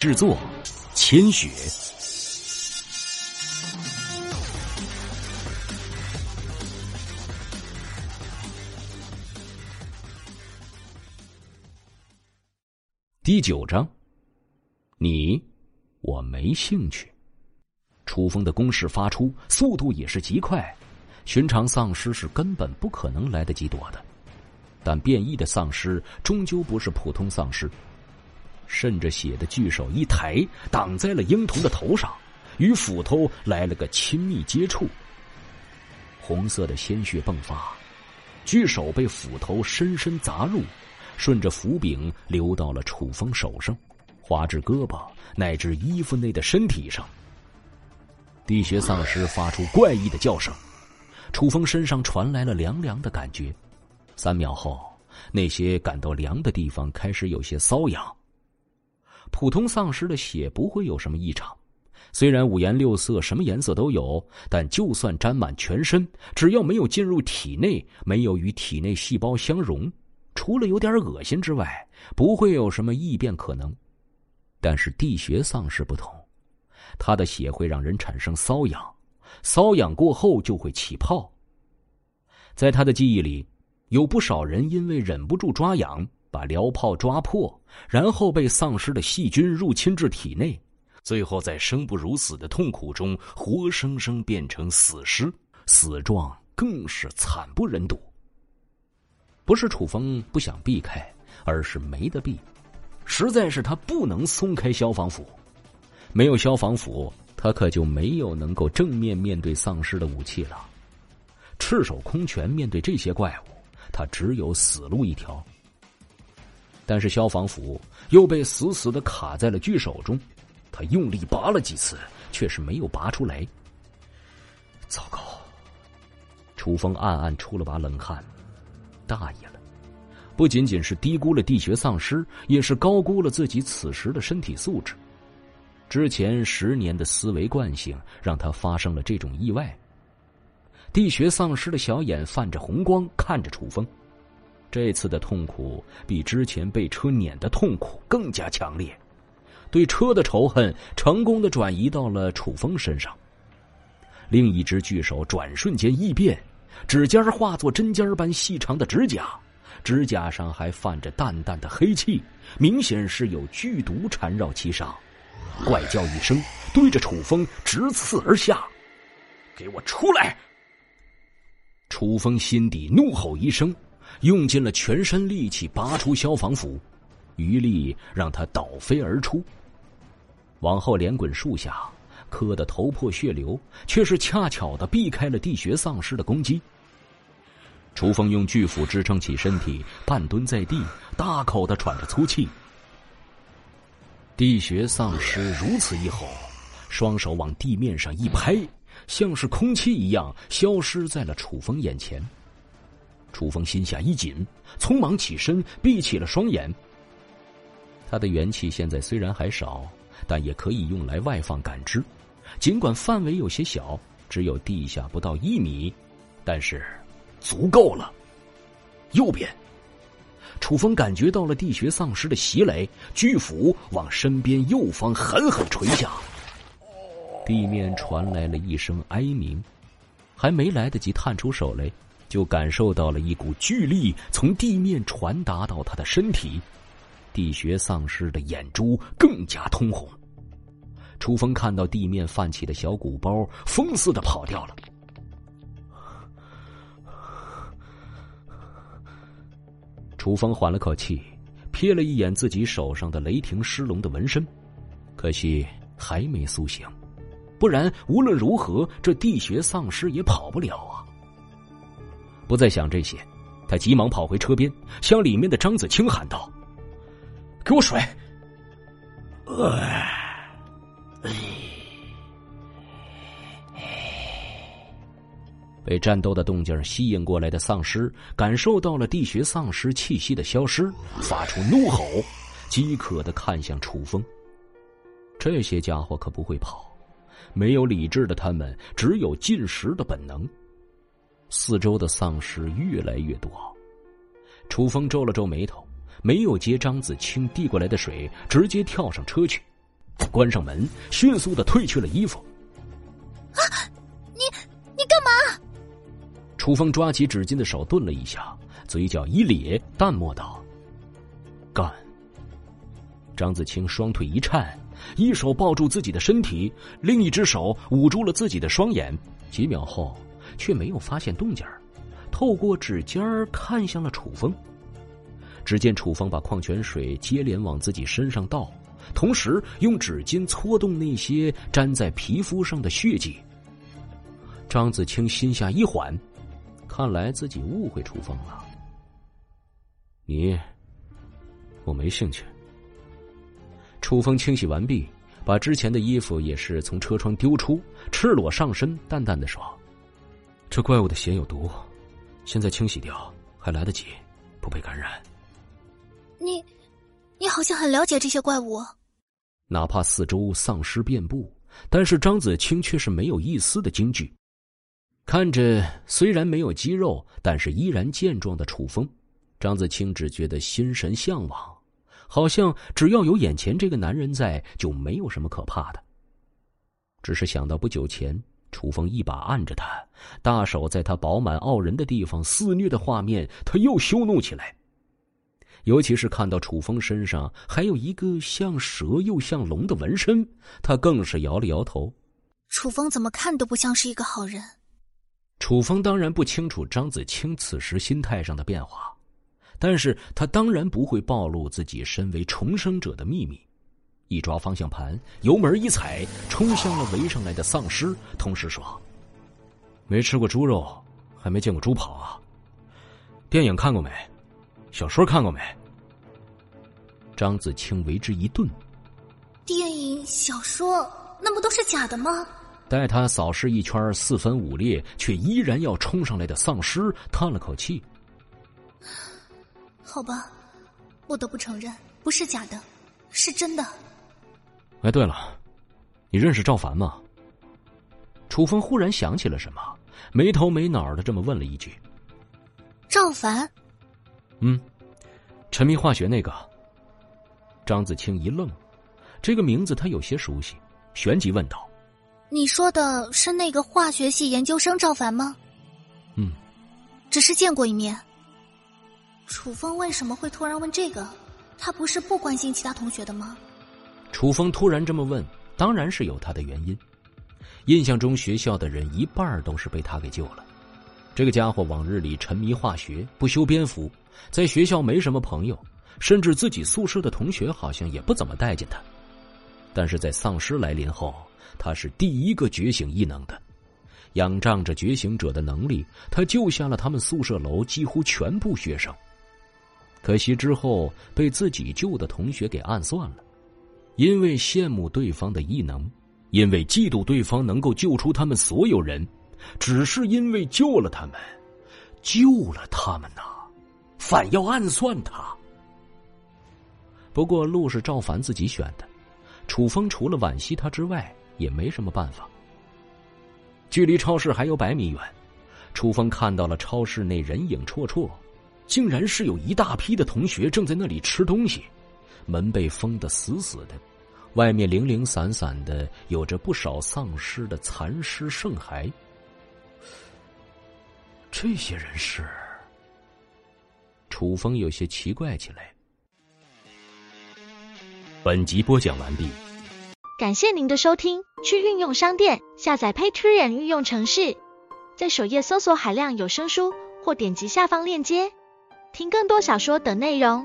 制作：千雪。第九章，你，我没兴趣。楚风的攻势发出，速度也是极快，寻常丧尸是根本不可能来得及躲的。但变异的丧尸终究不是普通丧尸，渗着血的巨手一抬，挡在了婴童的头上，与斧头来了个亲密接触。红色的鲜血迸发，巨手被斧头深深砸入，顺着斧柄流到了楚风手上，划至胳膊乃至衣服内的身体上。地穴丧尸发出怪异的叫声，楚风身上传来了凉凉的感觉。三秒后，那些感到凉的地方开始有些瘙痒。普通丧尸的血不会有什么异常，虽然五颜六色，什么颜色都有，但就算沾满全身，只要没有进入体内，没有与体内细胞相融，除了有点恶心之外，不会有什么异变可能。但是地穴丧尸不同。他的血会让人产生瘙痒，瘙痒过后就会起泡。在他的记忆里，有不少人因为忍不住抓痒，把燎泡抓破，然后被丧尸的细菌入侵至体内，最后在生不如死的痛苦中活生生变成死尸，死状更是惨不忍睹。不是楚风不想避开，而是没得避，实在是他不能松开消防斧。没有消防斧，他可就没有能够正面面对丧尸的武器了。赤手空拳面对这些怪物，他只有死路一条。但是消防斧又被死死的卡在了巨手中，他用力拔了几次，却是没有拔出来。糟糕！楚风暗暗出了把冷汗，大意了，不仅仅是低估了地穴丧尸，也是高估了自己此时的身体素质。之前十年的思维惯性让他发生了这种意外。地穴丧尸的小眼泛着红光，看着楚风。这次的痛苦比之前被车碾的痛苦更加强烈，对车的仇恨成功的转移到了楚风身上。另一只巨手转瞬间异变，指尖化作针尖般细长的指甲，指甲上还泛着淡淡的黑气，明显是有剧毒缠绕其上。怪叫一声，对着楚风直刺而下。给我出来！楚风心底怒吼一声，用尽了全身力气拔出消防斧，余力让他倒飞而出，往后连滚数下，磕得头破血流，却是恰巧的避开了地穴丧尸的攻击。楚风用巨斧支撑起身体，半蹲在地，大口的喘着粗气。地穴丧尸如此一吼，双手往地面上一拍，像是空气一样消失在了楚风眼前。楚风心下一紧，匆忙起身，闭起了双眼。他的元气现在虽然还少，但也可以用来外放感知，尽管范围有些小，只有地下不到一米，但是足够了。右边。楚风感觉到了地穴丧尸的袭来，巨斧往身边右方狠狠锤下，地面传来了一声哀鸣，还没来得及探出手来，就感受到了一股巨力从地面传达到他的身体，地穴丧尸的眼珠更加通红。楚风看到地面泛起的小鼓包，疯似的跑掉了。楚风缓了口气，瞥了一眼自己手上的雷霆狮龙的纹身，可惜还没苏醒，不然无论如何，这地穴丧尸也跑不了啊！不再想这些，他急忙跑回车边，向里面的张子清喊道：“给我水！”哎，哎。被战斗的动静吸引过来的丧尸，感受到了地穴丧尸气息的消失，发出怒吼，饥渴的看向楚风。这些家伙可不会跑，没有理智的他们只有进食的本能。四周的丧尸越来越多，楚风皱了皱眉头，没有接张子清递过来的水，直接跳上车去，关上门，迅速的褪去了衣服。啊！你你干嘛？楚风抓起纸巾的手顿了一下，嘴角一咧，淡漠道：“干。”张子清双腿一颤，一手抱住自己的身体，另一只手捂住了自己的双眼。几秒后，却没有发现动静，透过指尖看向了楚风。只见楚风把矿泉水接连往自己身上倒，同时用纸巾搓动那些粘在皮肤上的血迹。张子清心下一缓，看来自己误会楚风了。你，我没兴趣。楚风清洗完毕，把之前的衣服也是从车窗丢出，赤裸上身，淡淡的说：“这怪物的血有毒，现在清洗掉还来得及，不被感染。”你，你好像很了解这些怪物。哪怕四周丧尸遍布，但是张子清却是没有一丝的惊惧。看着虽然没有肌肉，但是依然健壮的楚风，张子清只觉得心神向往。好像只要有眼前这个男人在，就没有什么可怕的。只是想到不久前楚风一把按着他，大手在他饱满傲人的地方肆虐的画面，他又羞怒起来。尤其是看到楚风身上还有一个像蛇又像龙的纹身，他更是摇了摇头。楚风怎么看都不像是一个好人。楚风当然不清楚张子清此时心态上的变化。但是他当然不会暴露自己身为重生者的秘密，一抓方向盘，油门一踩，冲向了围上来的丧尸，同时说：“没吃过猪肉，还没见过猪跑啊！电影看过没？小说看过没？”张子清为之一顿。电影、小说，那不都是假的吗？待他扫视一圈四分五裂却依然要冲上来的丧尸，叹了口气。好吧，不得不承认，不是假的，是真的。哎，对了，你认识赵凡吗？楚风忽然想起了什么，没头没脑的这么问了一句。赵凡？嗯，沉迷化学那个。张子清一愣，这个名字他有些熟悉，旋即问道：“你说的是那个化学系研究生赵凡吗？”嗯，只是见过一面。楚风为什么会突然问这个？他不是不关心其他同学的吗？楚风突然这么问，当然是有他的原因。印象中学校的人一半都是被他给救了。这个家伙往日里沉迷化学，不修边幅，在学校没什么朋友，甚至自己宿舍的同学好像也不怎么待见他。但是在丧尸来临后，他是第一个觉醒异能的，仰仗着觉醒者的能力，他救下了他们宿舍楼几乎全部学生。可惜之后被自己救的同学给暗算了，因为羡慕对方的异能，因为嫉妒对方能够救出他们所有人，只是因为救了他们，救了他们呐、反要暗算他。不过路是赵凡自己选的，楚风除了惋惜他之外，也没什么办法。距离超市还有百米远，楚风看到了超市内人影绰绰。竟然是有一大批的同学正在那里吃东西，门被封得死死的，外面零零散散的有着不少丧尸的残尸剩骸。这些人是？楚风有些奇怪起来。本集播讲完毕，感谢您的收听。去运用商店下载 Patreon 运用城市，在首页搜索海量有声书，或点击下方链接。听更多小说等内容。